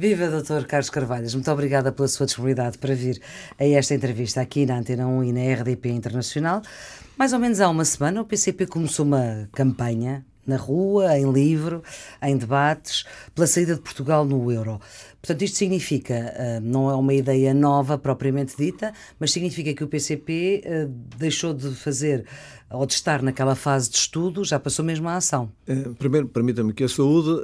Viva, Dr. Carlos Carvalhas, muito obrigada pela sua disponibilidade para vir a esta entrevista aqui na Antena 1 e na RDP Internacional. Mais ou menos há uma semana o PCP começou uma campanha na rua, em livro, em debates, pela saída de Portugal no euro. Portanto, isto significa, uh, não é uma ideia nova propriamente dita, mas significa que o PCP eh, deixou de fazer ou de estar naquela fase de estudo, já passou mesmo à ação. Uh, primeiro, permita-me que a saúde,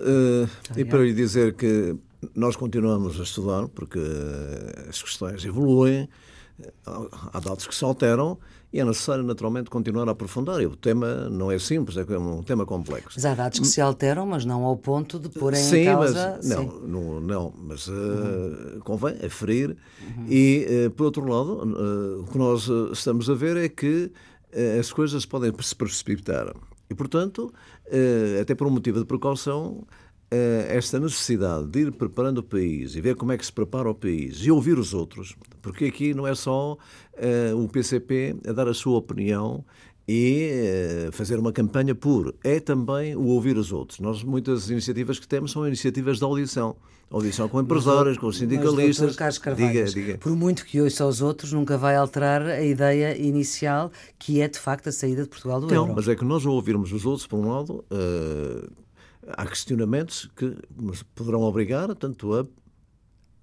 e para lhe dizer que nós continuamos a estudar, porque as questões evoluem, há dados que se alteram, e é necessário, naturalmente, continuar a aprofundar. E o tema não é simples, é um tema complexo. Mas há dados que se alteram, mas não ao ponto de sim, em causa... Mas, não, sim. não, não, mas uh, uhum. convém aferir. Uhum. E, uh, por outro lado, uh, o que nós estamos a ver é que as coisas podem se precipitar. E, portanto, até por um motivo de precaução, esta necessidade de ir preparando o país e ver como é que se prepara o país e ouvir os outros, porque aqui não é só uh, o PCP a dar a sua opinião e uh, fazer uma campanha por. É também o ouvir os outros. Nós, muitas iniciativas que temos são iniciativas de audição. Audição com empresários, com sindicalistas. Mas, Carlos diga, diga. Por muito que ouça aos outros, nunca vai alterar a ideia inicial, que é de facto a saída de Portugal do não, euro. mas é que nós ao ouvirmos os outros, por um lado, uh, há questionamentos que nos poderão obrigar tanto a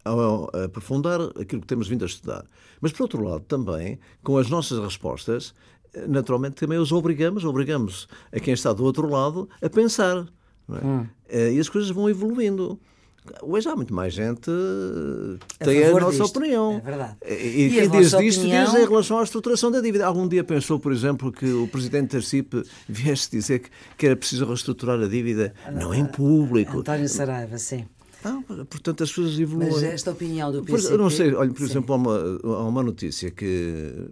a aprofundar aquilo que temos vindo a estudar. Mas, por outro lado, também, com as nossas respostas, naturalmente também os obrigamos, obrigamos a quem está do outro lado a pensar. É? Hum. Eh, e as coisas vão evoluindo. Hoje há muito mais gente que tem a, a nossa disto. opinião. É verdade. E, quem diz disto opinião... diz em relação à estruturação da dívida. Algum dia pensou, por exemplo, que o presidente da CIP viesse dizer que, que era preciso reestruturar a dívida? Não em público. António Saraiva, sim. Não, portanto, as coisas evoluem. Mas esta opinião do PCP... Eu não sei, olha, por Sim. exemplo, há uma, há uma notícia que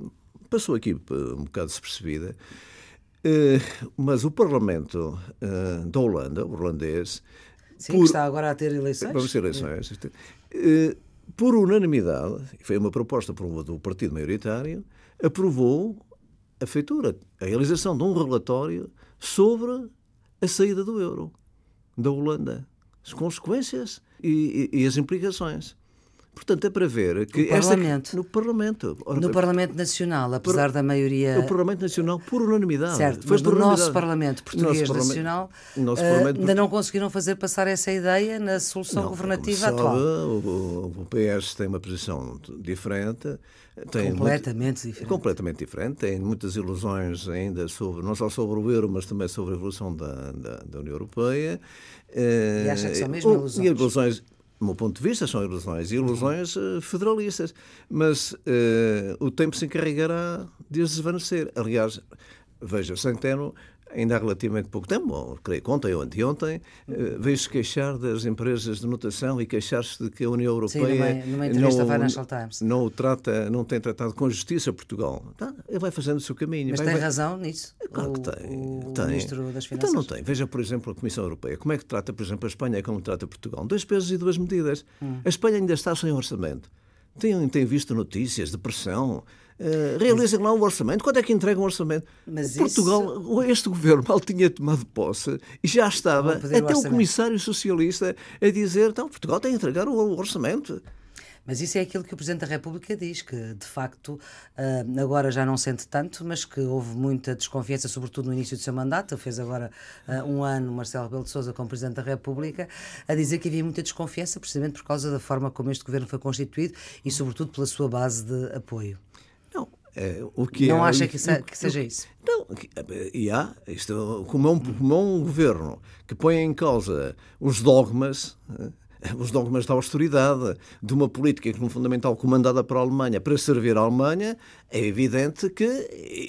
passou aqui um bocado despercebida, eh, mas o Parlamento eh, da Holanda, o holandês... Sim, por, que está agora a ter eleições. Vamos ter eleições. Eh, por unanimidade, foi uma proposta do partido maioritário, aprovou a feitura, a realização de um relatório sobre a saída do euro da Holanda as consequências e, e, e as implicações. Portanto, é para ver que no Parlamento. no Parlamento. No Parlamento Nacional, apesar por, da maioria. No Parlamento Nacional, por unanimidade. Certo, Foi mas no nosso Parlamento Português nosso Nacional nosso uh, ainda não conseguiram fazer passar essa ideia na solução não, governativa atual. o, o PS tem uma posição diferente. Tem completamente muito, diferente. Completamente diferente. Tem muitas ilusões ainda sobre, não só sobre o euro, mas também sobre a evolução da, da, da União Europeia. E acha que são mesmo ilusões? ilusões do meu ponto de vista, são ilusões, e ilusões uh, federalistas. Mas uh, o tempo se encarregará de as desvanecer. Aliás, veja, Centeno ainda há relativamente pouco tempo, creio que ontem ou anteontem, uh, veio-se queixar das empresas de notação e queixar-se de que a União Europeia Sim, numa, numa não, não o trata, não tem tratado com justiça Portugal. Tá, ele vai fazendo o seu caminho. Mas vai, tem vai... razão nisso? É claro que tem. O, tem. Ministro das Finanças? Então não tem. Veja, por exemplo, a Comissão Europeia. Como é que trata, por exemplo, a Espanha e como trata Portugal? Dois pesos e duas medidas. Hum. A Espanha ainda está sem orçamento. Tem, tem visto notícias de pressão Uh, realizem lá um orçamento. Quando é que entregam um orçamento? Mas Portugal, isso... este governo mal tinha tomado posse e já estava até o, o comissário socialista a dizer então Portugal tem que entregar o orçamento. Mas isso é aquilo que o Presidente da República diz, que de facto uh, agora já não sente tanto, mas que houve muita desconfiança, sobretudo no início do seu mandato. Fez agora uh, um ano, Marcelo Rebelo de Sousa, como Presidente da República, a dizer que havia muita desconfiança, precisamente por causa da forma como este governo foi constituído e, sobretudo, pela sua base de apoio. Não, é, o que não é, acha que, se, que, seja isso? Não, e há, isto, como, é um, como é um governo que põe em causa os dogmas, eh, os dogmas da austeridade, de uma política que, no fundamental, comandada para a Alemanha para servir a Alemanha, é evidente que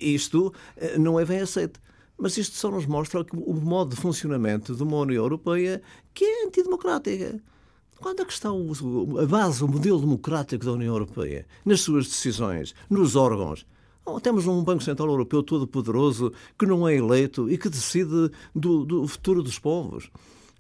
isto eh, não é bem aceito. Mas isto só nos mostra o modo de funcionamento de uma União Europeia que é antidemocrática. Quando é que está a base, o modelo democrático da União Europeia? Nas suas decisões, nos órgãos. temos um Banco Central Europeu todo poderoso que não é eleito e que decide do, do futuro dos povos.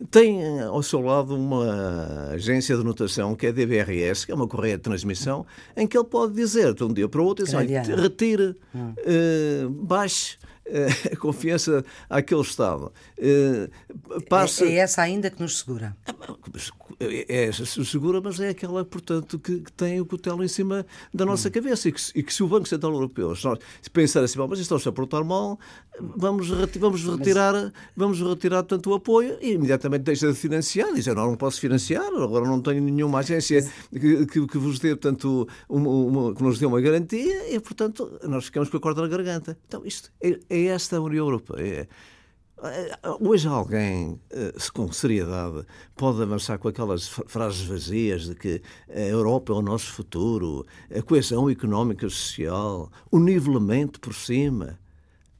Tem eh, ao seu lado uma agência de notação que é a DBRS, que é uma correia de transmissão, em que ele pode dizer de um dia para o outro, assim, retire, hum. uh, baixe a confiança àquele Estado. Passa... É, é essa ainda que nos segura. É, é segura, mas é aquela, portanto, que, que, tem o cutelo em cima da nossa hum. cabeça e que, e que, se o Banco Central Europeu se, pensar assim, mas isto está a portar mal, vamos, vamos retirar, mas... vamos retirar tanto o apoio e imediatamente deixa de financiar. Diz, eu não, não posso financiar, agora não tenho nenhuma agência que, que, que vos dê, portanto, uma, uma, que nos dê uma garantia e, portanto, nós ficamos com a corda na garganta. Então, isto é, é esta a União Europeia. É, hoje alguém, eh, com seriedade, pode avançar com aquelas frases vazias de que a Europa é o nosso futuro, a coesão económica e social, o nivelamento por cima,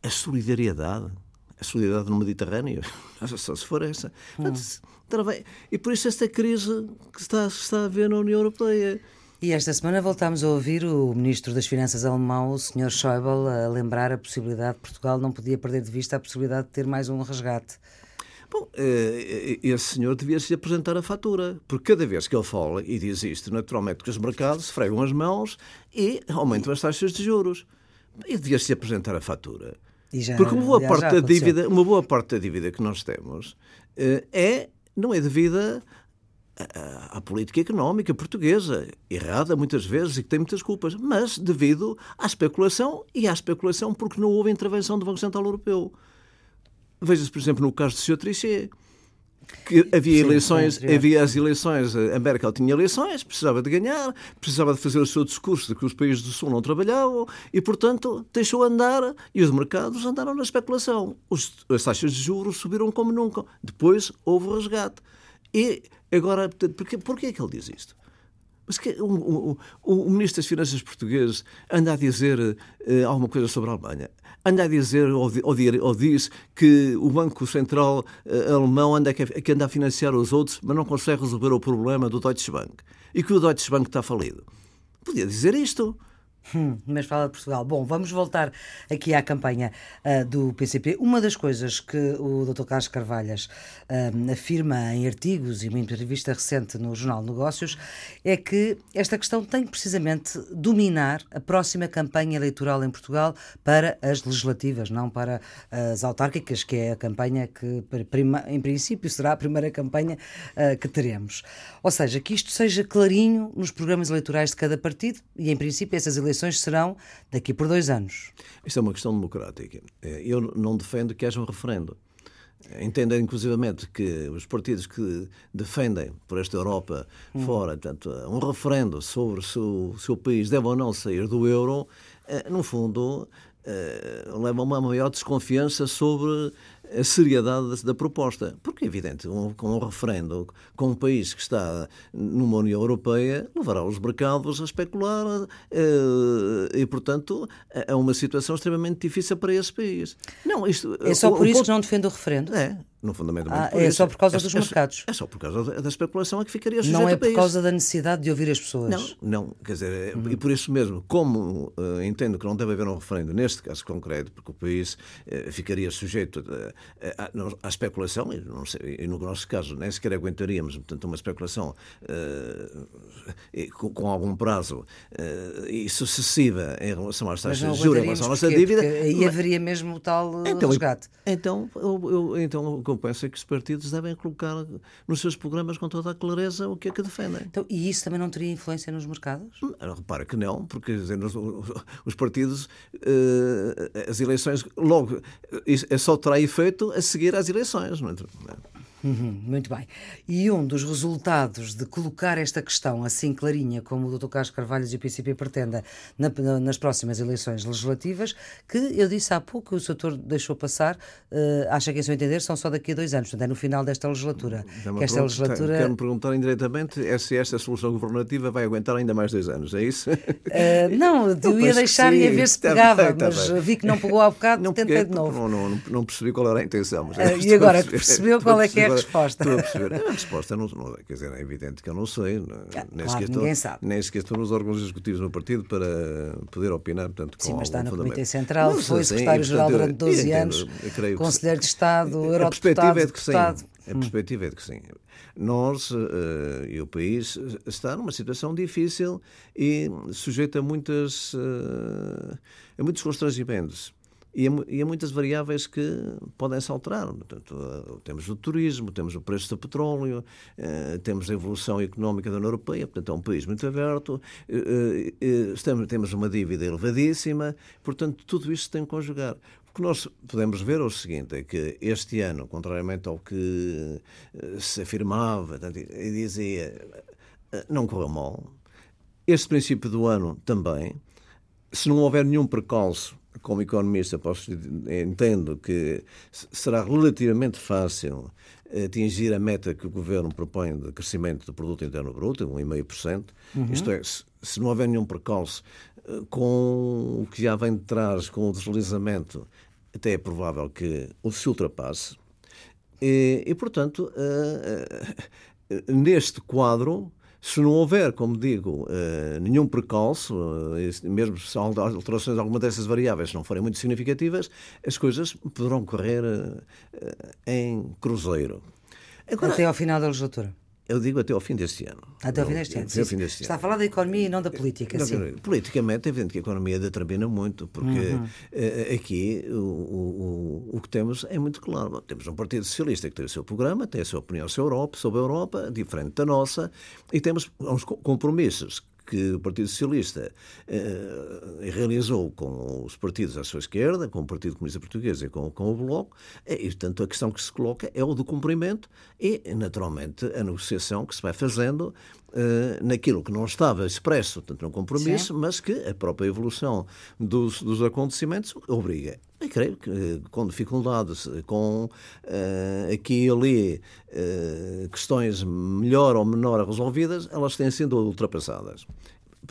a solidariedade, a solidariedade no Mediterrâneo, só se for essa. Hum. E por isso esta crise que está, está a haver na União Europeia. E esta semana voltámos a ouvir o Ministro das Finanças alemão, o Sr. Schäuble, a lembrar a possibilidade de Portugal não podia perder de vista a possibilidade de ter mais um resgate. Bom, eh, esse senhor devia-se apresentar a fatura, porque cada vez que ele fala e diz isto, naturalmente que os mercados fregam as mãos e aumentam as taxas de juros. E devia-se apresentar a fatura. Porque uma boa, parte da dívida, uma boa parte da dívida que nós temos eh, é, não é devida à política económica portuguesa, errada muitas vezes e que tem muitas culpas, mas devido à especulação e à especulação porque não houve intervenção do Banco Central Europeu. Veja-se, por exemplo, no caso do Sr. Trichet, que havia Sim, eleições, havia as eleições, a Merkel tinha eleições, precisava de ganhar, precisava de fazer o seu discurso de que os países do Sul não trabalhavam e, portanto, deixou andar e os mercados andaram na especulação. Os, as taxas de juros subiram como nunca. Depois houve o resgate. E agora, porquê, porquê é que ele diz isto? Mas que, o, o, o, Ministro das Finanças português anda a dizer uh, alguma coisa sobre a Alemanha. Anda a dizer ou, ou, ou diz que o Banco Central uh, alemão anda, que anda a financiar os outros, mas não consegue resolver o problema do Deutsche Bank. E que o Deutsche Bank está falido. Podia dizer isto. Hum, mas fala de Portugal. Bom, vamos voltar aqui à campanha uh, do PCP. Uma das coisas que o Dr. Carlos Carvalhas uh, afirma em artigos e uma entrevista recente no Jornal Negócios é que esta questão tem precisamente dominar a próxima campanha eleitoral em Portugal para as legislativas, não para as autárquicas, que é a campanha que, em princípio, será a primeira campanha uh, que teremos. Ou seja, que isto seja clarinho nos programas eleitorais de cada partido e, em princípio, essas eleições eleições serão daqui por dois anos. Isto é uma questão democrática. Eh, eu não defendo que haja um referendo. Entendo, inclusivamente, que os partidos que defendem por esta Europa hum. fora, portanto, um referendo sobre se o seu país deve ou não sair do euro, eh, no fundo, eh, leva a uma maior desconfiança sobre a seriedade da proposta. Porque é evidente, um, com um referendo, com um país que está numa União Europeia, levará os mercados a especular uh, e, portanto, é uma situação extremamente difícil para esse país. Não, isto, é só por o, isso ponto... que não defende o referendo? É, no fundamento ah, é só por causa é, dos é, mercados. É só por causa da, da especulação a que ficaria sujeito Não é por causa da necessidade de ouvir as pessoas. Não, não. Quer dizer, uhum. e por isso mesmo, como uh, entendo que não deve haver um referendo neste caso concreto, porque o país uh, ficaria sujeito à, à especulação, e, não sei, e, no nosso caso nem sequer aguentaríamos, portanto, uma especulação uh, com, com, algum prazo e sucessiva em relação às taxas de juros, em relação à nossa dívida. Aí mas... haveria mesmo o tal então, resgate. Então, eu, eu, então eu penso é que os partidos devem colocar nos seus programas com toda a clareza o que é que defendem. Então, e isso também não teria influência nos mercados? Hum, repara que não, porque dizer, os partidos, uh, as eleições, logo, é só terá efeito a seguir às eleições. Não é? Uhum, muito bem. E um dos resultados de colocar esta questão assim clarinha, como o Dr. Carlos Carvalhos e o PCP pretenda na, na, nas próximas eleições legislativas, que eu disse há pouco, que o Sr. deixou passar, uh, acha que, a seu entender, são só daqui a dois anos, portanto é no final desta legislatura. Que esta legislatura... Quero-me perguntar indiretamente é se esta solução governativa vai aguentar ainda mais dois anos, é isso? Uh, não, eu, ia deixar e a ver se tá pegava, bem, tá mas bem. vi que não pegou há bocado, não tentei de novo. Não, não, não, percebi qual era a intenção. Mas uh, e agora percebeu qual é que é resposta. Estou a perceber. A resposta não, não, quer dizer, é evidente que eu não sei. Ah, nem, claro, sequer estou, sabe. nem sequer estou nos órgãos executivos no partido para poder opinar. Portanto, Sim, mas está no Comitê Central, não, foi secretário-geral durante 12 eu, anos, eu conselheiro de Estado, eurodeputado, a perspectiva é de que sim. A perspectiva é de que sim. Nós uh, e o país está numa situação difícil e sujeito a, muitas, uh, a muitos constrangimentos. E há, e há muitas variáveis que podem se alterar. Portanto, temos o turismo, temos o preço do petróleo, temos a evolução económica da União Europeia, portanto é um país muito aberto, estamos, temos uma dívida elevadíssima, portanto tudo isto tem que conjugar. O que nós podemos ver é o seguinte, é que este ano, contrariamente ao que se afirmava e dizia, não correu mal. Este princípio do ano também, se não houver nenhum precalço como economista, posso, entendo que será relativamente fácil atingir a meta que o governo propõe de crescimento do produto interno bruto, 1,5%. Uhum. Isto é, se não houver nenhum precalço eh, com o que já vem de trás, com o deslizamento, até é provável que o se ultrapasse. E, e portanto, uh, neste quadro, se não houver, como digo, eh, nenhum precalço, eh, mesmo se alterações alguma dessas variáveis não forem muito significativas, as coisas poderão correr eh, em cruzeiro. Agora, Até ao final da legislatura. Eu digo até ao fim deste ano. Até ao fim deste ano. Fim deste Está ano. a falar da economia e não da política. Não, sim. Politicamente, é evidente que a economia determina muito, porque uhum. aqui o, o, o, que temos é muito claro. Temos um Partido Socialista que tem o seu programa, tem a sua opinião sobre a Europa, sobre a Europa diferente da nossa, e temos uns compromissos que o Partido Socialista eh, realizou com os partidos à sua esquerda, com o Partido Comunista Português e com, com o Bloco, e, portanto, a questão que se coloca é o do cumprimento e, naturalmente, a negociação que se vai fazendo eh, naquilo que não estava expresso, tanto no compromisso, Sim. mas que a própria evolução dos, dos acontecimentos obriga. Eu creio que eh, com dificuldades, com uh, aqui e ali uh, questões melhor ou menor resolvidas, elas têm sido ultrapassadas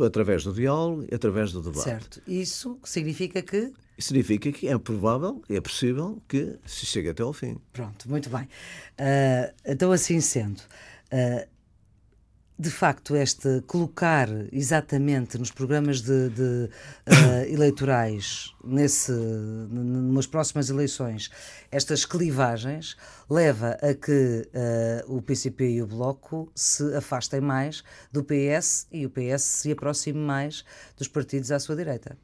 através do diálogo e através do debate. Certo. Isso significa que significa que é provável, é possível que se chegue até ao fim. Pronto, muito bem. Uh, então, assim sendo, uh, de facto, este colocar exatamente nos programas de, de uh, eleitorais, nesse, nas próximas eleições, estas clivagens, leva a que uh, o PCP e o Bloco se afastem mais do PS e o PS se aproxime mais dos partidos à sua direita.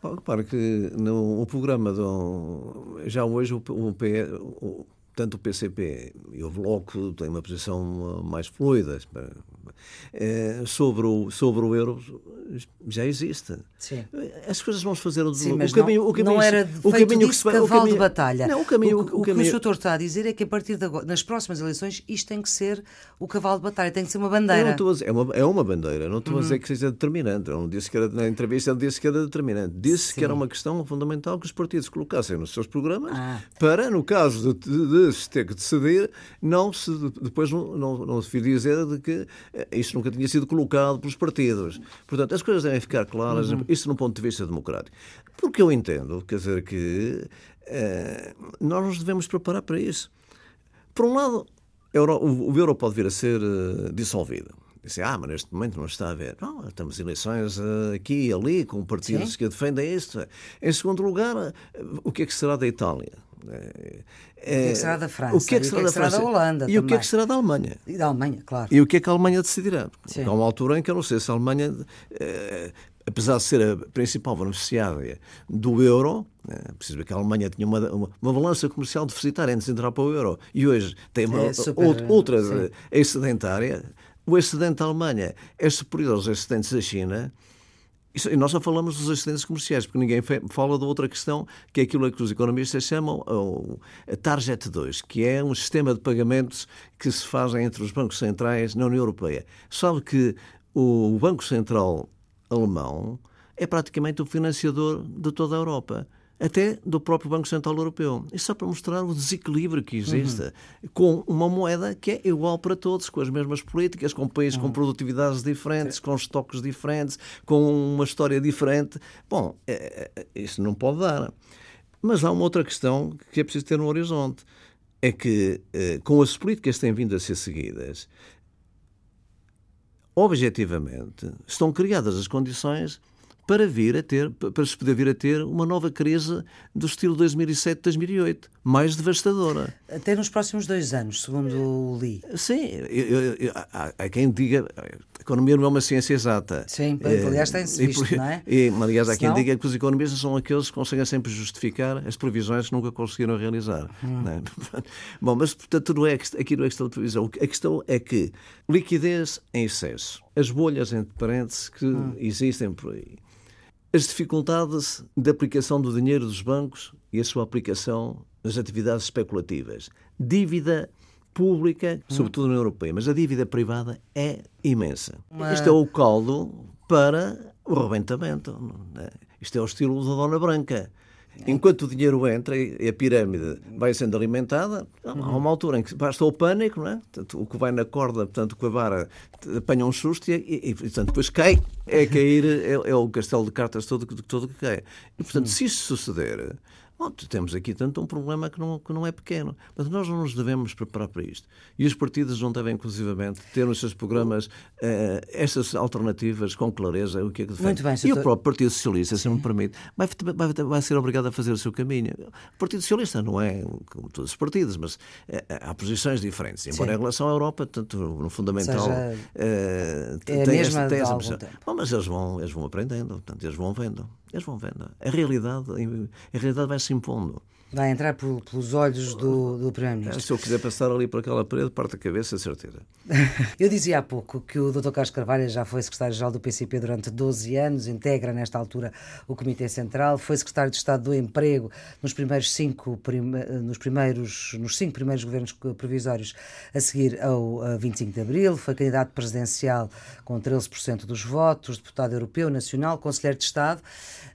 Repare que no programa do. Já hoje o, o, o, tanto o PCP e o Bloco têm uma posição mais fluida. É, sobre, o, sobre o euro já existe. Sim. As coisas vão se fazer o, Sim, o caminho, não, o caminho, não era o caminho que se vai, cavalo o caminho, de batalha. Não, o caminho, o, o, o caminho, que o doutor está a dizer é que a partir de agora, nas próximas eleições, isto tem que ser o cavalo de batalha, tem que ser uma bandeira. Dizer, é, uma, é uma bandeira, não estou uhum. a dizer uhum. que seja determinante. Eu não disse que era, na entrevista eu disse que era determinante. Disse Sim. que era uma questão fundamental que os partidos colocassem nos seus programas ah. para, no caso de, de, de, se ter que decidir, não se, depois não, não, não se vir dizer de que eh, isto nunca tinha sido colocado pelos partidos. Portanto, as coisas devem ficar claras, uhum. isto num ponto de vista democrático. Porque eu entendo, quer dizer, que eh, nós nos devemos preparar para isso. Por um lado, o euro pode vir a ser uh, dissolvido. Dizem, ah, mas neste momento não está a ver. Não, estamos eleições uh, aqui e ali, com partidos Sim. que defendem isto. Em segundo lugar, uh, o que é que será da Itália? É, o que é que será da França? O que é que será, que é que será da, da, Holanda? E também. o que é que será da Alemanha? E da Alemanha, claro. E o que é que a Alemanha decidirá? Sim. Há uma altura em que eu não sei se a Alemanha, eh, apesar de ser a principal beneficiária do euro, é preciso que a Alemanha tinha uma, uma, uma, balança comercial deficitária antes de entrar para o euro e hoje tem uma é super, outra sim. excedentária. O excedente da Alemanha é superior aos excedentes da China isso, e nós só falamos dos excedentes comerciais, porque ninguém fala de outra questão, que é aquilo que os economistas chamam a Target 2, que é um sistema de pagamentos que se fazem entre os bancos centrais na União Europeia. Sabe que o Banco Central alemão é praticamente o financiador de toda a Europa até do próprio Banco Central Europeu. Isso só para mostrar o desequilíbrio que existe uhum. com uma moeda que é igual para todos, com as mesmas políticas, com países uhum. com produtividades diferentes, com estoques diferentes, com uma história diferente. Bom, é, é, isso não pode dar. Mas há uma outra questão que é preciso ter no horizonte. É que, eh, com as políticas que têm vindo a ser seguidas, objetivamente, estão criadas as condições para vir a ter, para se poder vir a ter uma nova crise do estilo 2007-2008, mais devastadora. Até nos próximos dois anos, segundo o Lee. Sim, eu, eu, há, há, quem diga a economia não é uma ciência exata. Sim, aliás tem-se visto, não é? E, aliás, há quem diga que os economistas são aqueles que conseguem sempre justificar as previsões que nunca conseguiram realizar. Hum. É? Bom, mas portanto não é, aqui não é questão de previsão. A questão é que liquidez em excesso, as bolhas entre parênteses que hum. existem por aí, as dificuldades de aplicação do dinheiro dos bancos e a sua aplicação nas atividades especulativas, dívida pública, sobretudo na Europeia, mas a dívida privada é imensa. Uma... Isto é o caldo para o rebentamento. É? Isto é o estilo da Dona Branca. Enquanto o dinheiro entra e a pirâmide vai sendo alimentada, há uma altura em que basta o pânico, não é? Portanto, o que vai na corda, portanto, com a vara, apanha um susto e, e, e portanto, depois cai. É cair, é, é, o castelo de cartas todo, todo que cai. E, portanto, se isso suceder, Bom, temos aqui tanto um problema que não, que não é pequeno. Mas nós não nos devemos preparar para isto. E os partidos não devem, inclusivamente, ter nos seus programas uh, estas alternativas com clareza, o que é que Muito bem, E o próprio Partido Socialista, se me permite, vai, vai, vai, ser obrigado a fazer o seu caminho. O Partido Socialista não é como todos os partidos, mas uh, há posições diferentes. Embora Sim. em relação à Europa, tanto no fundamental. Seja, uh, é tem, esta, tem essa Bom, mas eles vão, eles vão aprendendo, portanto, eles vão vendo. Eles vão vendo. A realidade, a realidade vai se impondo. Vai entrar por, pelos olhos do, do Primeiro-Ministro. Se eu quiser passar ali por aquela parede, parte a cabeça, certeza. eu dizia há pouco que o Dr. Carlos Carvalho já foi secretário-geral do PCP durante 12 anos, integra nesta altura o Comitê Central, foi secretário de Estado do Emprego nos primeiros cinco, nos primeiros, nos cinco primeiros governos provisórios a seguir ao 25 de Abril, foi candidato presidencial com 13% dos votos, deputado europeu, nacional, conselheiro de Estado.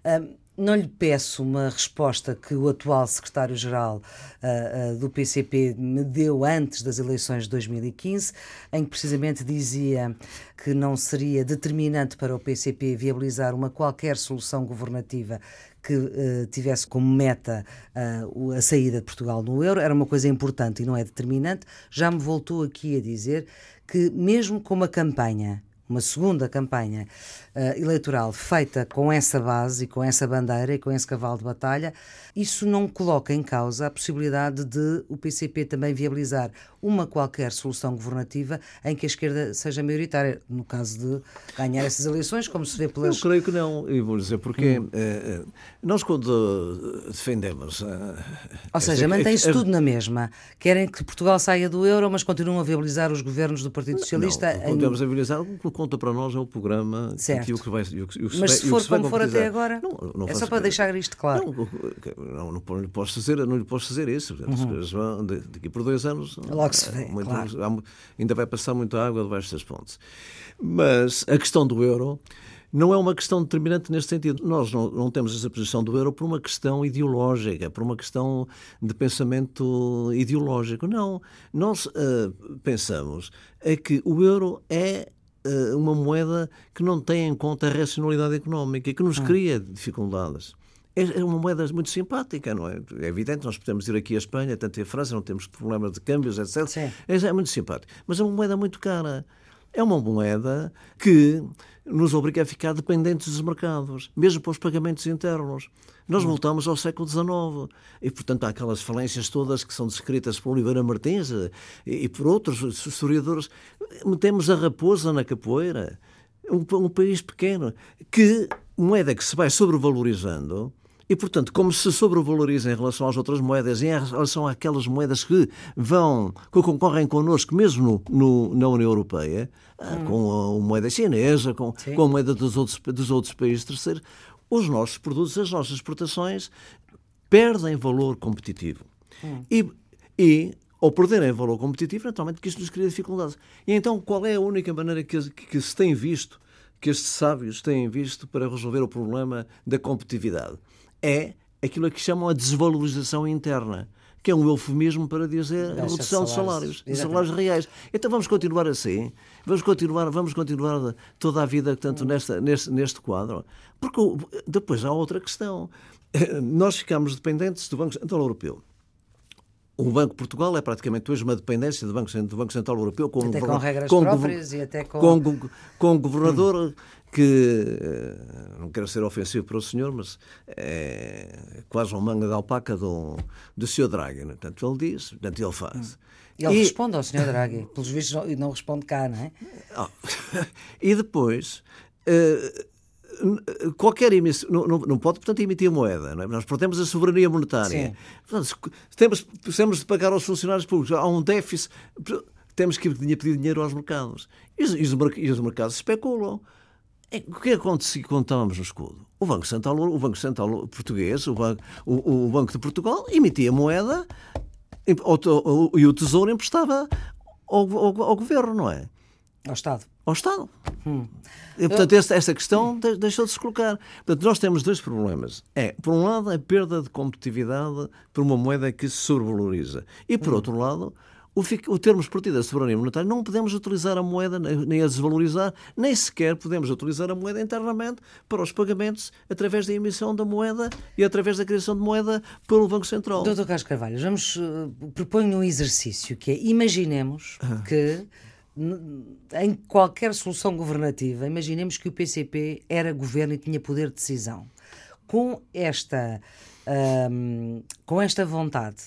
Um, não lhe peço uma resposta que o atual secretário-geral uh, uh, do PCP me deu antes das eleições de 2015, em que precisamente dizia que não seria determinante para o PCP viabilizar uma qualquer solução governativa que uh, tivesse como meta a saída de Portugal no euro. Era uma coisa importante e não é determinante. Já me voltou aqui a dizer que, mesmo com uma campanha uma segunda campanha uh, eleitoral feita com essa base e com essa bandeira e com esse cavalo de batalha, isso não coloca em causa a possibilidade de o PCP também viabilizar uma qualquer solução governativa em que a esquerda seja maioritária, no caso de ganhar essas eleições, como se vê pelas. Eu creio que não, e vou dizer porque hum. eh, nós, quando defendemos. Ou seja, mantém-se tudo na mesma. Querem que Portugal saia do euro, mas continuam a viabilizar os governos do Partido Socialista. Não, continuamos em... a viabilizar conta para nós é o programa certo. o que vai. O que, o que Mas se, for como for até agora, não, não é só para deixar isto claro. Não, não, não, lhe posso fazer, não lhe posso fazer isso. Uhum. Daqui por dois anos. Logo se vê, muito, claro. Ainda vai passar muita água debaixo das pontes. Mas a questão do euro não é uma questão determinante neste sentido. Nós não, não, temos essa posição do euro por uma questão ideológica, por uma questão de pensamento ideológico. Não. Nós uh, pensamos é que o euro é eh, uma moeda que não tem em conta a racionalidade económica e que nos hum. cria dificuldades. É, é uma moeda muito simpática, não é? É evidente, nós podemos ir aqui à Espanha, tanto a França, não temos problemas de câmbios, etc. Sim. É, é muito simpático. Mas é uma moeda muito cara. É uma moeda que nos obriga a ficar dependentes dos mercados, mesmo para os pagamentos internos. Nós hum. voltamos ao século XIX e, portanto, há aquelas falências todas que são descritas por Oliveira Martins e por outros historiadores. Metemos a raposa na capoeira. Um, um país pequeno que moeda que se vai sobrevalorizando e, portanto, como se sobrevaloriza em relação às outras moedas e em relação àquelas moedas que vão, que concorrem connosco, mesmo no, no na União Europeia, ah, hum. com a moeda chinesa, com, com a moeda dos outros, dos outros países terceiros, os nossos produtos, as nossas exportações perdem valor competitivo. Hum. E, e, ao perderem valor competitivo, naturalmente que isto nos cria dificuldades. E então, qual é a única maneira que, que se tem visto, que estes sábios têm visto para resolver o problema da competitividade? É aquilo que chamam a desvalorização interna, que é um eufemismo para dizer a redução de salários, de salários reais. Então vamos continuar assim, vamos continuar, vamos continuar toda a vida tanto nesta, neste, neste quadro, porque depois há outra questão. Nós ficamos dependentes do Banco Central Europeu. o Banco de Portugal é praticamente hoje uma dependência do Banco, do Banco Central Europeu com, até com regras com, próprias e até com... Com, com governador hum. que, eh, não quero ser ofensivo para o senhor, mas é quase uma manga de alpaca do, do senhor Draghi. Né? Portanto, ele diz, portanto, ele faz. Hum. Ele e... responde ao senhor Draghi, pelos vistos não, responde cá, não é? Oh. e depois... Uh, qualquer emissão, não, não, não, pode, portanto, emitir moeda. É? Nós perdemos a soberania monetária. Portanto, temos, temos de pagar aos funcionários públicos. Há um déficit. Temos que pedir dinheiro aos mercados. E os, e os mercados especulam. O que aconteceu quando estávamos no escudo? O Banco Central, o Banco Central português, o Banco, o, o Banco de Portugal, emitia moeda e o Tesouro emprestava ao, ao, ao governo, não é? Ao Estado. Ao Estado. Hum. E, portanto, esta, esta questão deixou de se colocar. Portanto, nós temos dois problemas. É, por um lado, a perda de competitividade por uma moeda que se sobrevaloriza. E, por hum. outro lado, o, o termos partido da soberania monetária, não podemos utilizar a moeda nem a desvalorizar, nem sequer podemos utilizar a moeda internamente para os pagamentos através da emissão da moeda e através da criação de moeda pelo Banco Central. Doutor Carlos Carvalho, vamos, uh, proponho um exercício que é, imaginemos ah. que em qualquer solução governativa, imaginemos que o PCP era governo e tinha poder de decisão. Com esta, com esta vontade,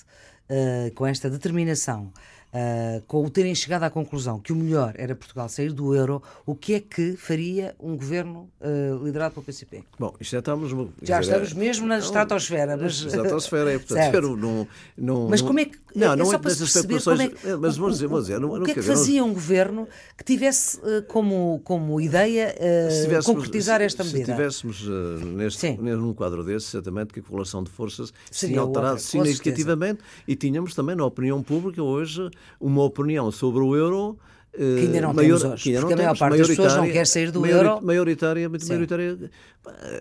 uh, com esta determinação, uh, com o terem chegado à conclusão que o melhor era Portugal sair do euro, o que é que faria um governo uh, liderado pelo PCP? Bom, já estamos. Já dizer, estamos mesmo na estratosfera. Mas... Estratosfera, é, portanto, não, não, Mas como é que. Não, não é, como é que, é, mas vou dizer, vou dizer, não, o que é que fazia um governo que tivesse uh, como, como ideia uh, concretizar esta medida? Se estivéssemos uh, neste, num quadro desse, certamente que a correlação de forças se tinha alterado significativamente e tínhamos também na opinião pública hoje uma opinião sobre o euro que ainda não maior, temos hoje, porque a maior parte das pessoas não quer sair do euro. Maioritária, maioritária.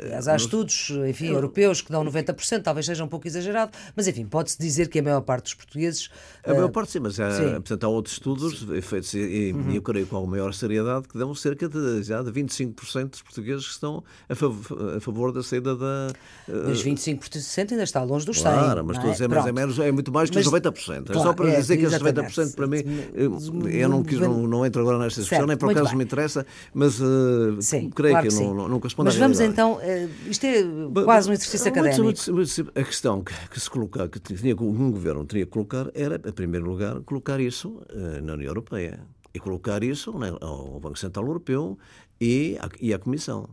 Aliás, há estudos, enfim, eu, europeus que dão 90%, talvez seja um pouco exagerado, mas enfim, pode-se dizer que a maior parte dos portugueses. A maior parte sim, mas há, sim. Portanto, há outros estudos feitos, e, uhum. eu creio com a maior seriedade, que dão cerca de, já de 25% dos portugueses que estão a favor, a favor da saída da. Mas 25% ainda está longe dos 100%. Claro, mas estou a dizer, mas é, menos, é muito mais que os 90%. Claro, é só para é, dizer que esses 90% para mim, eu não quis. Não, não entro agora nesta discussão, nem por acaso me interessa, mas uh, sim, creio claro que, que não, não, não corresponde Mas vamos então, uh, isto é quase um exercício académico. Muito, muito, a questão que, que, se colocar, que tinha, um governo teria que colocar era, em primeiro lugar, colocar isso uh, na União Europeia e colocar isso né, ao Banco Central Europeu e à, e à Comissão.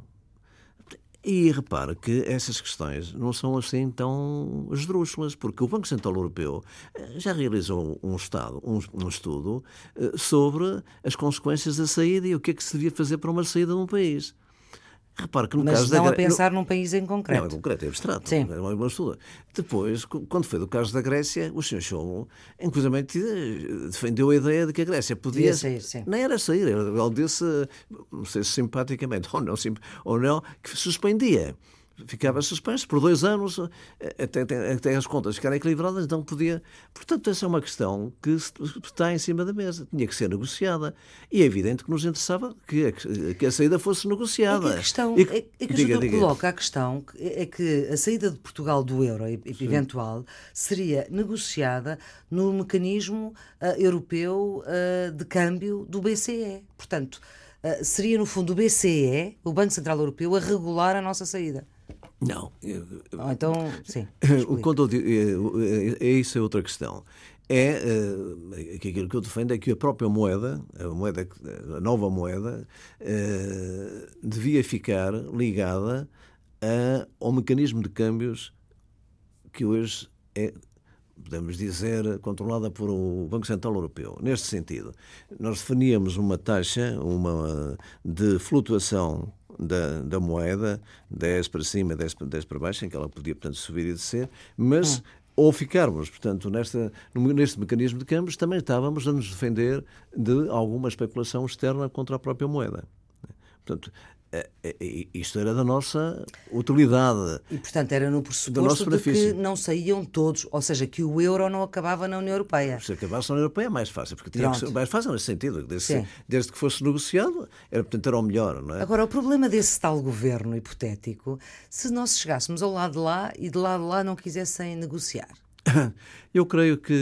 E repara que essas questões não são assim tão esdrúxulas, porque o Banco Central Europeu eh, já realizou um, estado, um, um estudo eh, sobre as consequências da saída e o que é que se devia fazer para uma saída de um país. Repare que no Mas caso não da... a pensar num país em concreto. Não, em concreto, é abstrato. Sim. É uma estudo. Depois, quando foi do caso da Grécia, o Sr. Schauble, inclusive, defendeu a ideia de que a Grécia podia... sair, sim. Nem era sair, ele disse, não sei se simpaticamente ou não, ou não que suspendia ficava suspenso por dois anos eh, até, até, até, as contas ficarem equilibradas, então podia. Portanto, essa é uma questão que está em cima da mesa, tinha que ser negociada. E é evidente que nos interessava que a, que a saída fosse negociada. É que a questão, e, é, é que diga, diga. coloca a questão é que a saída de Portugal do euro, eventual, seria negociada no mecanismo uh, europeu uh, de câmbio do BCE. Portanto, uh, seria no fundo o BCE, o Banco Central Europeu, a regular a nossa saída. Não. Oh, então, sim. Quando eu, é, é, isso é outra questão. É uh, que aquilo que eu defendo é que a própria moeda, a moeda, a nova moeda, uh, devia ficar ligada a, ao mecanismo de câmbios que hoje é podemos dizer, controlada por o Banco Central Europeu. Neste sentido, nós definíamos uma taxa uma, de flutuação da, da moeda, 10 para cima, 10, 10 para baixo, em que ela podia, portanto, subir e descer, mas. Hum ou ficarmos, portanto, nesta, neste mecanismo de câmbios, também estávamos a nos defender de alguma especulação externa contra a própria moeda. Portanto, isto era da nossa utilidade. E, portanto, era no pressuposto de que não saíam todos, ou seja, que o euro não acabava na União Europeia. Se acabasse na União Europeia é mais fácil, porque tinha que ser mais fácil nesse sentido. Desde, desde, que fosse negociado, era, portanto, era o melhor, não é? Agora, o problema desse tal governo hipotético, se nós chegássemos ao lado de lá e de lá de lá não quisessem negociar. Eu creio que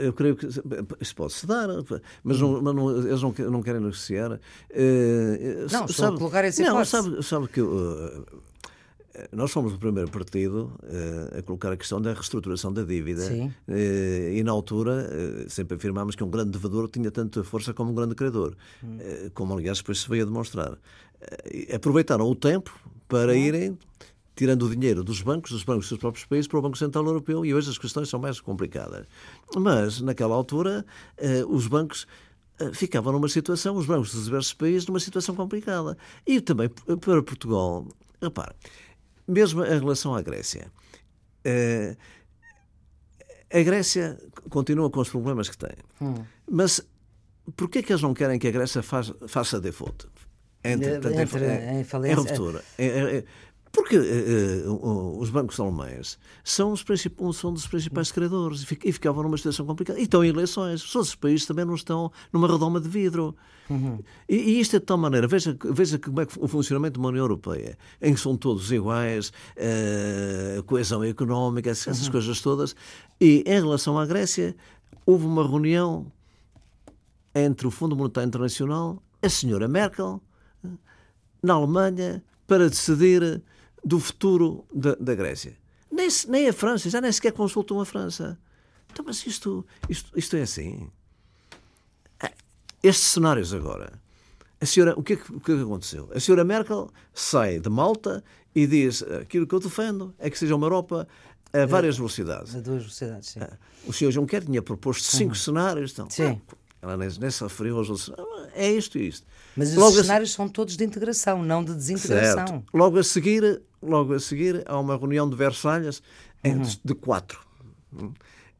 eu creio que isso pode se dar, mas, não, mas não, eles não, não querem negociar. Não, sabe, estou colocar esse não, sabe, sabe que uh, nós fomos o primeiro partido uh, a colocar a questão da reestruturação da dívida uh, e na altura sempre afirmámos que um grande devedor tinha tanta força como um grande credor, hum. como aliás depois se veio a demonstrar. aproveitaram o tempo para hum. irem tirando o dinheiro dos bancos, dos bancos dos próprios países, para o Banco Central Europeu, e hoje as questões são mais complicadas. Mas, naquela altura, eh, os bancos eh, ficavam numa situação, os bancos dos diversos países, numa situação complicada. E também para Portugal, repare, mesmo em relação à Grécia, eh, a Grécia continua com os problemas que tem. Hum. Mas porquê que eles não querem que a Grécia faz, faça default? Entre, entre, entre, em, em, em ruptura. Porque uh, os bancos alemães são, os são dos principais credores e ficavam numa situação complicada. E estão em eleições. Os outros países também não estão numa redoma de vidro. Uhum. E, e, isto é de tal maneira. Veja, veja como é que o funcionamento de uma União Europeia, em que são todos iguais, uh, coesão económica, essas uhum. coisas todas. E em relação à Grécia, houve uma reunião entre o Fundo Monetário Internacional, a senhora Merkel, na Alemanha, para decidir do futuro da, da Grécia. Nem, nem a França, já nem sequer consultam a França. Então, mas isto, isto, isto é assim. Ah, estes cenários agora. A senhora, o que, é que, o que é que aconteceu? A senhora Merkel sai de Malta e diz aquilo que eu defendo é que seja uma Europa a várias velocidades. A duas velocidades, sim. Ah, o senhor Juncker tinha proposto cinco uhum. cenários. Então, sim. Ah, ela nem, nem se referiu aos outros. É isto e isto. Mas os cenários são todos de integração, não de desintegração. Certo. Logo a seguir, logo a seguir há uma reunião de Versalhes uhum. de quatro.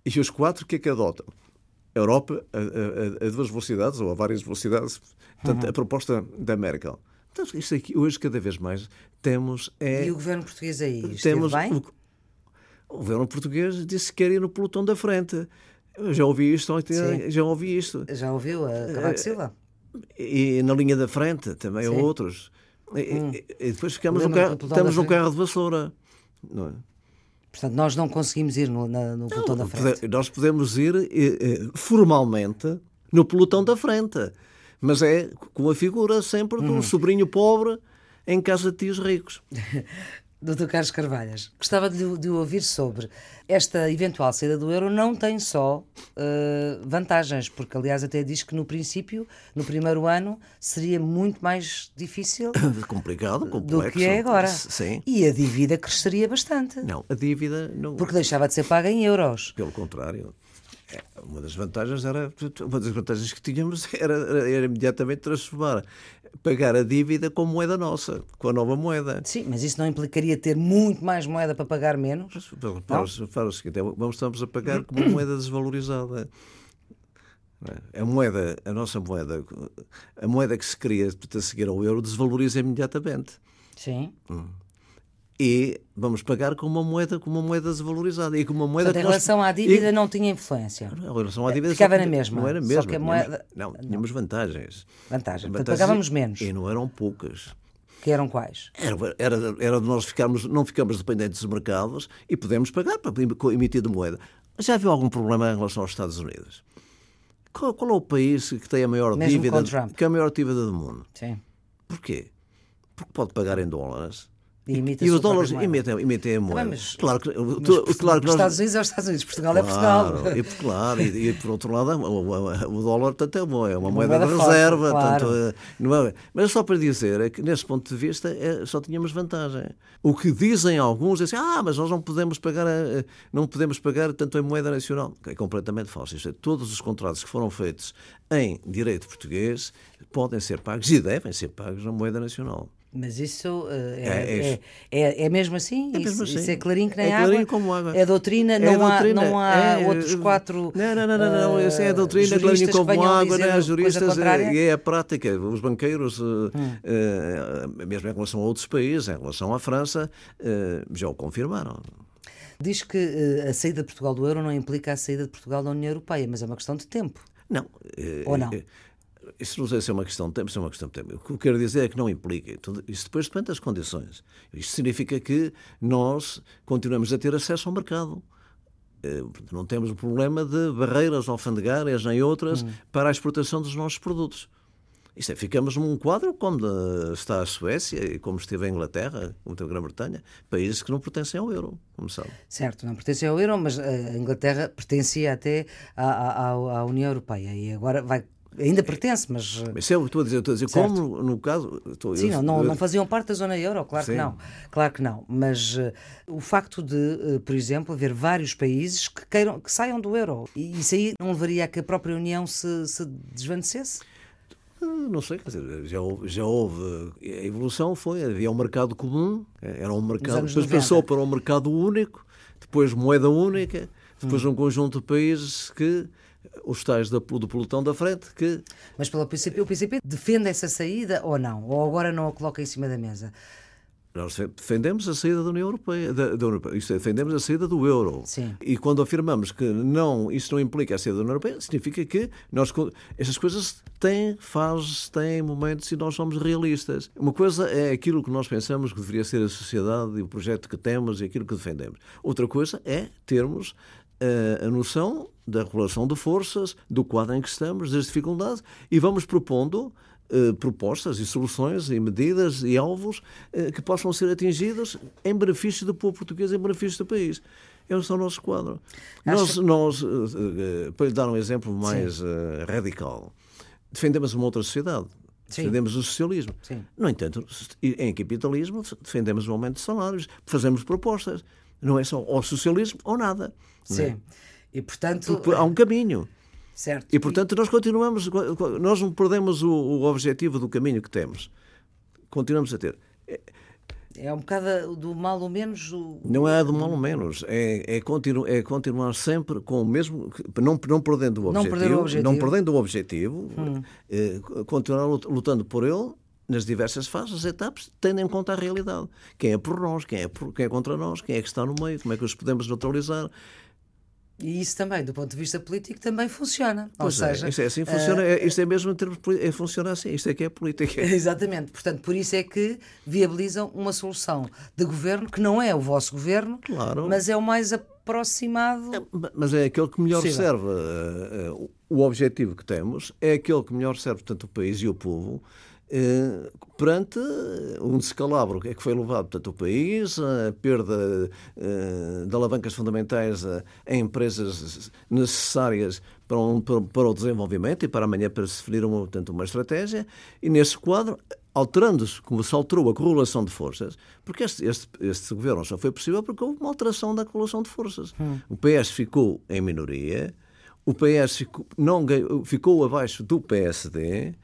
E os quatro o que é que adotam? A Europa a, a, a, duas velocidades ou a várias velocidades. Portanto, uhum. a proposta da Merkel. Então, isto aqui, hoje, cada vez mais, temos. É, e o governo português aí? Temos, bem? O, o governo português disse que quer ir no pelotão da frente. Eu já ouvi isto, Sim. já ouvi isto. Já ouviu a Cavaco Silva? E, na linha da frente também há outros. E, hum. e, depois ficamos no carro, estamos num carro de vassoura. Não é? Portanto, nós não conseguimos ir no, na, no pelotão da frente. Nós podemos ir eh, formalmente no pelotão da frente, mas é com a figura sempre de um hum. sobrinho pobre em casa de tios ricos. Dr. Carlos Carvalhas, gostava de, de ouvir sobre esta eventual saída do euro não tem só uh, vantagens, porque aliás até diz que no princípio, no primeiro ano, seria muito mais difícil complicado, complexo, do que é agora. Sim. E a dívida cresceria bastante. Não, a dívida não. Porque deixava de ser paga em euros. Pelo contrário. É, uma das vantagens era uma das vantagens que tínhamos era, era, era imediatamente transformar pagar a dívida com moeda nossa, com a nova moeda. Sim, mas isso não implicaria ter muito mais moeda para pagar menos? Para, para, para o seguinte, é, vamos estamos a pagar com uma moeda desvalorizada. É? A moeda, a nossa moeda, a moeda que se cria para seguir ao euro desvaloriza imediatamente. Sim. Hum e vamos pagar com uma moeda com uma moeda desvalorizada e com uma moeda Portanto, em relação nós... à dívida e... não tinha influência. Em relação à dívida ficava na mesma. não era mesmo só que a moeda... não tínhamos vantagens. Vantagens. Portanto, pagávamos menos. e não eram poucas. Que eram quais? Era era, era de nós ficarmos não ficamos dependentes dos mercados e podemos pagar para emitir de moeda. Já havia algum problema em relação aos Estados Unidos? Qual, qual é o país que tem a maior mesmo dívida que é a maior dívida do mundo? Sim. Porquê? Porque pode pagar em dólares e, e os dólares imitam, imitam a moeda. Mas, claro que, mas, claro que nós... Estados Unidos é os Estados Unidos, Portugal é claro, é Portugal. E, claro, e, e, por outro lado, o, o dólar tanto é, bom, é uma, moeda, moeda, de forte, reserva. Claro. Tanto, é, não é, mas só para dizer é que, nesse ponto de vista, é, só tínhamos vantagem. O que dizem alguns é assim, ah, mas nós não podemos pagar, a, não podemos pagar tanto em moeda nacional. É completamente falso. Isto é, todos os contratos que foram feitos em direito português podem ser pagos e devem ser pagos na moeda nacional. Mas isso uh, é, é, é, é, mesmo assim? É mesmo isso, assim. isso é clarinho que nem é água? Clarinho como água. É doutrina, não, doutrina. Há, não há outros quatro. Não, não, não, não, não. Isso é a doutrina, é clarinho como água, não é? juristas e é a prática. Os banqueiros, hum. uh, mesmo em relação a outros países, em relação à França, uh, já o confirmaram. Diz que a saída de Portugal do euro não implica a saída de Portugal da União Europeia, mas é uma questão de tempo. Não. Ou não? Isso não sei se é uma questão de tempo, se é uma questão de tempo. O que eu quero dizer é que não implica. Isso depois depende das condições. Isto significa que nós continuamos a ter acesso ao mercado. Eh, não temos o problema de barreiras alfandegárias nem outras hum. para a exportação dos nossos produtos. Isto é, ficamos num quadro como está a Suécia e como esteve a Inglaterra, como esteve a Grã-Bretanha, países que não pertencem ao euro, como sabe. Certo, não pertencem ao euro, mas a Inglaterra pertencia até à, à, à União Europeia e agora vai Ainda pertence, mas. Mas isso é o que estou a dizer. Estou a dizer como, no caso. Estou, Sim, eu, não, não faziam parte da zona euro, claro sim. que não. Claro que não. Mas uh, o facto de, uh, por exemplo, haver vários países que, queiram, que saiam do euro, e isso aí não levaria a que a própria União se, se desvanecesse? Não sei, quer dizer, já, já houve. A evolução foi, havia um mercado comum, era um mercado. Depois 90. passou para um mercado único, depois moeda única, depois hum. um conjunto de países que os tais do pelotão da frente que... Mas pelo PCP, o PCP defende essa saída ou não? Ou agora não a coloca em cima da mesa? Nós defendemos a saída da União Europeia, da, da Europeia, é, defendemos a saída do euro. Sim. E quando afirmamos que não, isso não implica a saída da União Europeia, significa que nós, essas coisas têm fases, têm momentos e nós somos realistas. Uma coisa é aquilo que nós pensamos que deveria ser a sociedade e o projeto que temos e aquilo que defendemos. Outra coisa é termos a noção da relação de forças, do quadro em que estamos, das dificuldades e vamos propondo eh, propostas e soluções e medidas e alvos eh, que possam ser atingidos em benefício do povo português, em benefício do país. É o nosso quadro. Acho... Nós, nós eh, para lhe dar um exemplo mais radical, defendemos uma outra sociedade. Sim. Defendemos o socialismo. Sim. No entanto, em capitalismo, defendemos o aumento de salários, fazemos propostas. Não é só ou socialismo ou nada. É? Sim. É? E, portanto. Porque há um caminho. Certo. E, portanto, nós continuamos, nós não perdemos o, o objetivo do caminho que temos. Continuamos a ter. É um bocado do mal ou menos. O... Não é do mal ou menos. É, é, continu, é continuar sempre com o mesmo. Não, não perdendo o objetivo. Não, o objetivo. não perdendo o objetivo. Hum. É, continuar lutando por ele nas diversas fases, etapas, tendo em conta a realidade. Quem é por nós, quem é, por, quem é contra nós, quem é que está no meio, como é que os podemos neutralizar. E isso também, do ponto de vista político, também funciona. Pois Ou é, seja, isto é assim, funciona, uh, é, isto é mesmo em termos é, funciona assim, isto é que é política. Exatamente, portanto, por isso é que viabilizam uma solução de governo que não é o vosso governo, claro. mas é o mais aproximado. É, mas é aquele que melhor possível. serve uh, uh, o objetivo que temos, é aquele que melhor serve tanto o país e o povo perante um descalabro que é que foi levado portanto, o país, a perda uh, de alavancas fundamentais a, empresas necessárias para, um, para, para, o desenvolvimento e para amanhã para se definir uma, portanto, uma estratégia, e nesse quadro, alterando-se, como se alterou a correlação de forças, porque este, este, este governo só foi possível porque houve uma alteração da correlação de forças. Hum. O PS ficou em minoria, o PS ficou, não, ficou abaixo do PSD,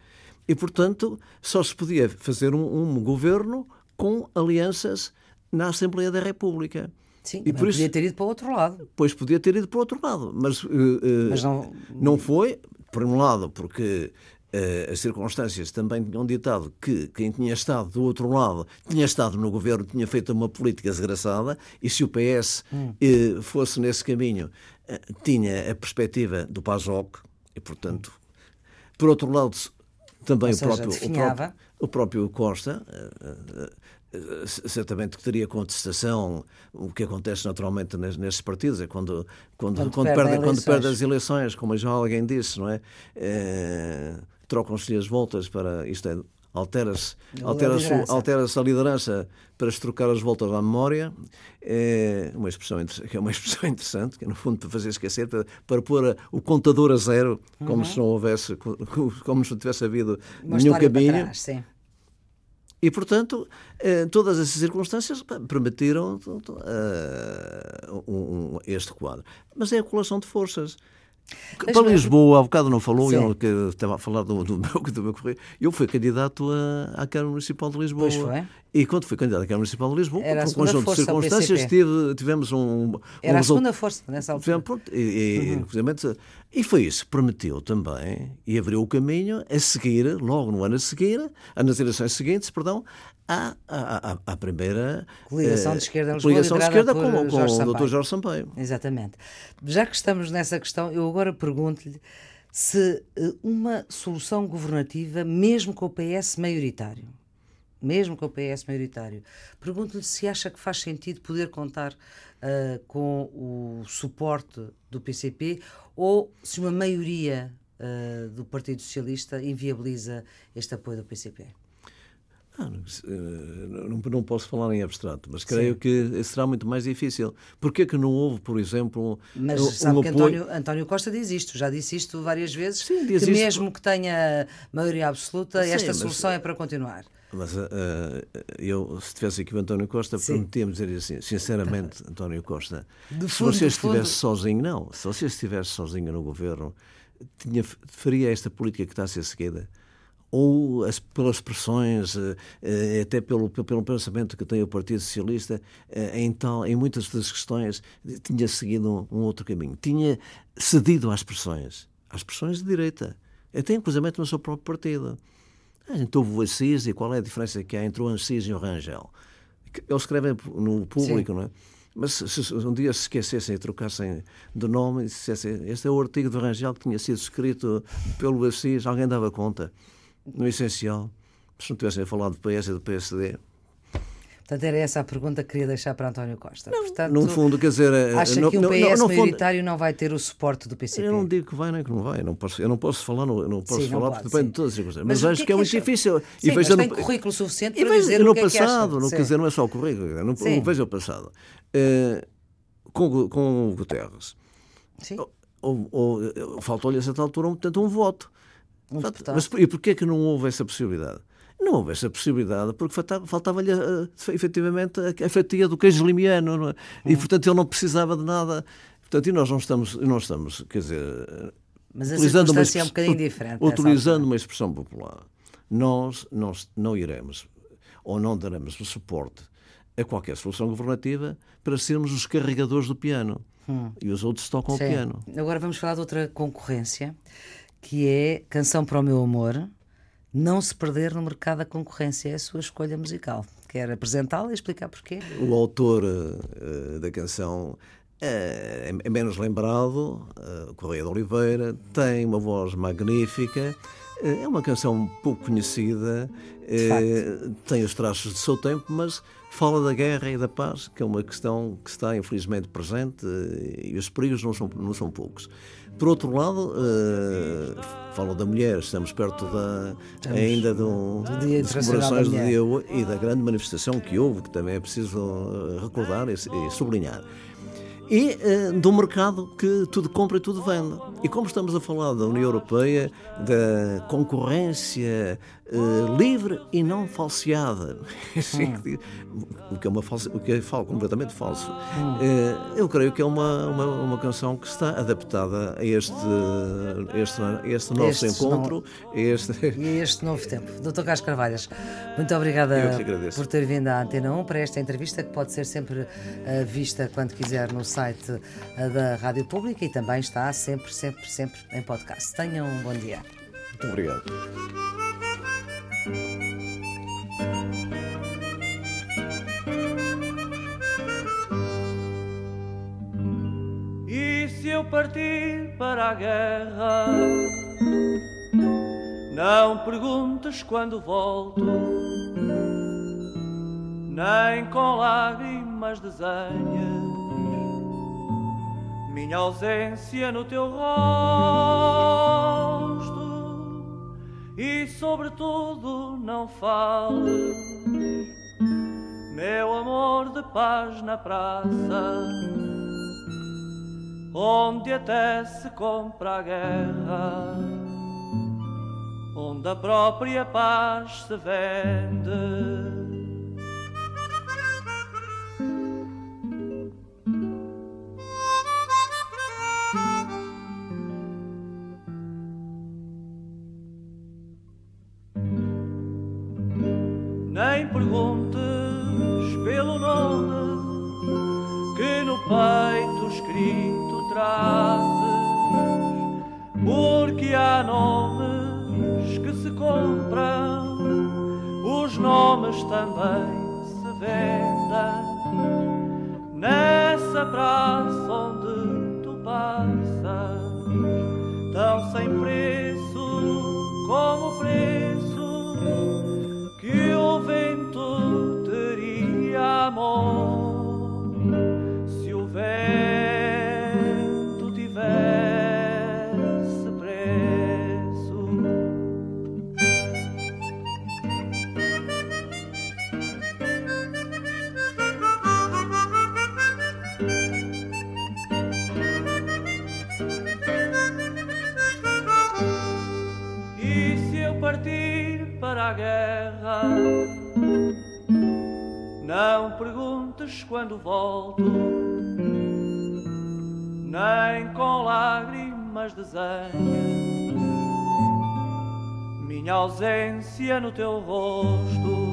e, portanto, só se podia fazer um, um governo com alianças na Assembleia da República. Sim, e por isso, podia ter ido para o outro lado. Pois podia ter ido para o outro lado, mas, uh, mas não... não foi, por um lado, porque uh, as circunstâncias também tinham ditado que quem tinha estado do outro lado tinha estado no governo, tinha feito uma política desgraçada, e se o PS hum. uh, fosse nesse caminho, tinha a perspectiva do PASOK, e portanto, por outro lado, também o, próprio, o, próprio, o próprio Costa, uh, uh, certamente que teria contestação, o que acontece naturalmente nesses partidos, é quando, quando, quando, quando, perde, quando perde as eleições, como já alguém disse, não é? Trocam-se as voltas para. Isto é, altera-se altera altera a liderança para se trocar as voltas à memória. É uma expressão, que é uma expressão interessante, que é, no fundo para fazer esquecer, para, para pôr o contador a zero, como uhum. se não houvesse, como se não tivesse havido uma nenhum caminho. Trás, e, portanto, eh, todas essas circunstâncias permitiram uh, este quadro. Mas é a colação de forças. Para Lisboa, há bocado não falou, eu que estava a falar do, do, meu, do meu correio. Eu fui candidato a, à Câmara Municipal de Lisboa. Pois foi. E quando fui candidato à Câmara Municipal de Lisboa, Era por um conjunto de circunstâncias, tive, tivemos um. Era um a segunda força nessa altura. Tivemos, e, uhum. e, foi isso permitiu também e abriu o caminho a seguir, logo no ano a seguir, nas eleições seguintes, perdão, à, à, à primeira coligação de esquerda, Lisboa, coligação de esquerda com, com o Dr. Jorge Sampaio. Exatamente. Já que estamos nessa questão, eu agora pergunto-lhe se uma solução governativa, mesmo com o PS maioritário, mesmo com o PS maioritário, pergunto-lhe se acha que faz sentido poder contar uh, com o suporte do PCP ou se uma maioria uh, do Partido Socialista inviabiliza este apoio do PCP. Ah, não, não, posso falar em abstrato, mas creio Sim. que será muito mais difícil. Porquê que não houve, por exemplo, mas um, sabe um que apoio... António, António, Costa diz isto, já disse isto várias vezes, Sim, que isto... mesmo que tenha maioria absoluta, Sim, esta solução é para continuar. Mas uh, eu, se estivesse aqui o António Costa, prometia-me dizer assim, sinceramente, António Costa, fundo, se você estivesse sozinho, não, se você estivesse sozinho no governo, tinha, faria esta política que está a ser seguida. Ou as, pelas pressões, eh, até pelo, pelo pensamento que tem o Partido Socialista, eh, em, tal, em muitas das questões, tinha seguido um, um outro caminho. Tinha cedido às pressões, às pressões de direita, até inclusive no seu próprio partido. Então o Assis e qual é a diferença que há entre o Assis e o Rangel? Eles escrevem no público, Sim. não é? Mas se um dia se esquecessem e trocassem de nome e dissessem este é o artigo do Rangel que tinha sido escrito pelo Assis, alguém dava conta no essencial, se não tivessem falado do PS e do PSD. Portanto, era essa a pergunta que queria deixar para António Costa. Não, Portanto, no fundo, quer dizer. Eh, acha no, que um PS no, no maioritário fundo, não vai ter o suporte do PCP? Eu não digo que vai nem que não vai. Eu não posso, eu não posso falar, não, não posso sim, falar porque depende sim. de todas as circunstâncias. Mas, mas acho que, é, é muito difícil. Sim, e veja mas tem currículo suficiente para dizer no o que passado, é que não quer dizer, não é só o currículo. Não, não veja o passado. Uh, com, com o Guterres. Sim. Ou, faltou-lhe a certa altura, portanto, um voto. Um mas e porquê que não houve essa possibilidade? Não houve essa possibilidade porque faltava-lhe uh, efetivamente a, fatia do queijo limiano é? e, hum. portanto, ele não precisava de nada. Portanto, e nós não estamos, não estamos quer dizer, mas a circunstância é um bocadinho diferente. Utilizando uma expressão popular, nós, nós não iremos ou não daremos o suporte a qualquer solução governativa para sermos os carregadores do piano. Hum. E os outros tocam Sim. o piano. Agora vamos falar de outra concorrência, que é Canção para o Meu Amor. Não se perder no mercado da concorrência é a sua escolha musical. Quer apresentá-la e explicar porquê? O autor uh, da canção uh, é menos lembrado, uh, Correia de Oliveira, tem uma voz magnífica, é uma canção pouco conhecida, tem os traços do seu tempo, mas fala da guerra e da paz, que é uma questão que está infelizmente presente e os perigos não são, não são poucos. Por outro lado, uh, fala da mulher, estamos perto da, estamos. ainda do, do dia das comemorações do dia e da grande manifestação que houve, que também é preciso eh, recordar e, e sublinhar. E uh, do mercado que tudo compra e tudo vende. E como estamos a falar da União Europeia, da concorrência uh, livre e não falseada, hum. o que é uma falsa, o que é falso, completamente falso, hum. uh, eu creio que é uma, uma, uma, canção que está adaptada a este, este, este nosso este encontro. No... Este... E este novo tempo. Doutor Carlos Carvalhas, muito obrigada por ter vindo à Antena 1 para esta entrevista que pode ser sempre vista quando quiser no site eh, da Rádio Pública e também está sempre, sempre, sempre em podcast. Tenham um bom dia. Muito obrigado. E se eu partir para a guerra, não perguntes quando volto, nem com lágrimas desenhas minha ausência no teu rosto e, sobretudo, não fale, meu amor de paz na praça, onde até se compra a guerra, onde a própria paz se vende. Nomes também se vendem nessa praça onde tu passas, tão sem preço, como preço a guerra, não perguntes quando volto, nem com lágrimas desenhas minha ausência no teu rosto.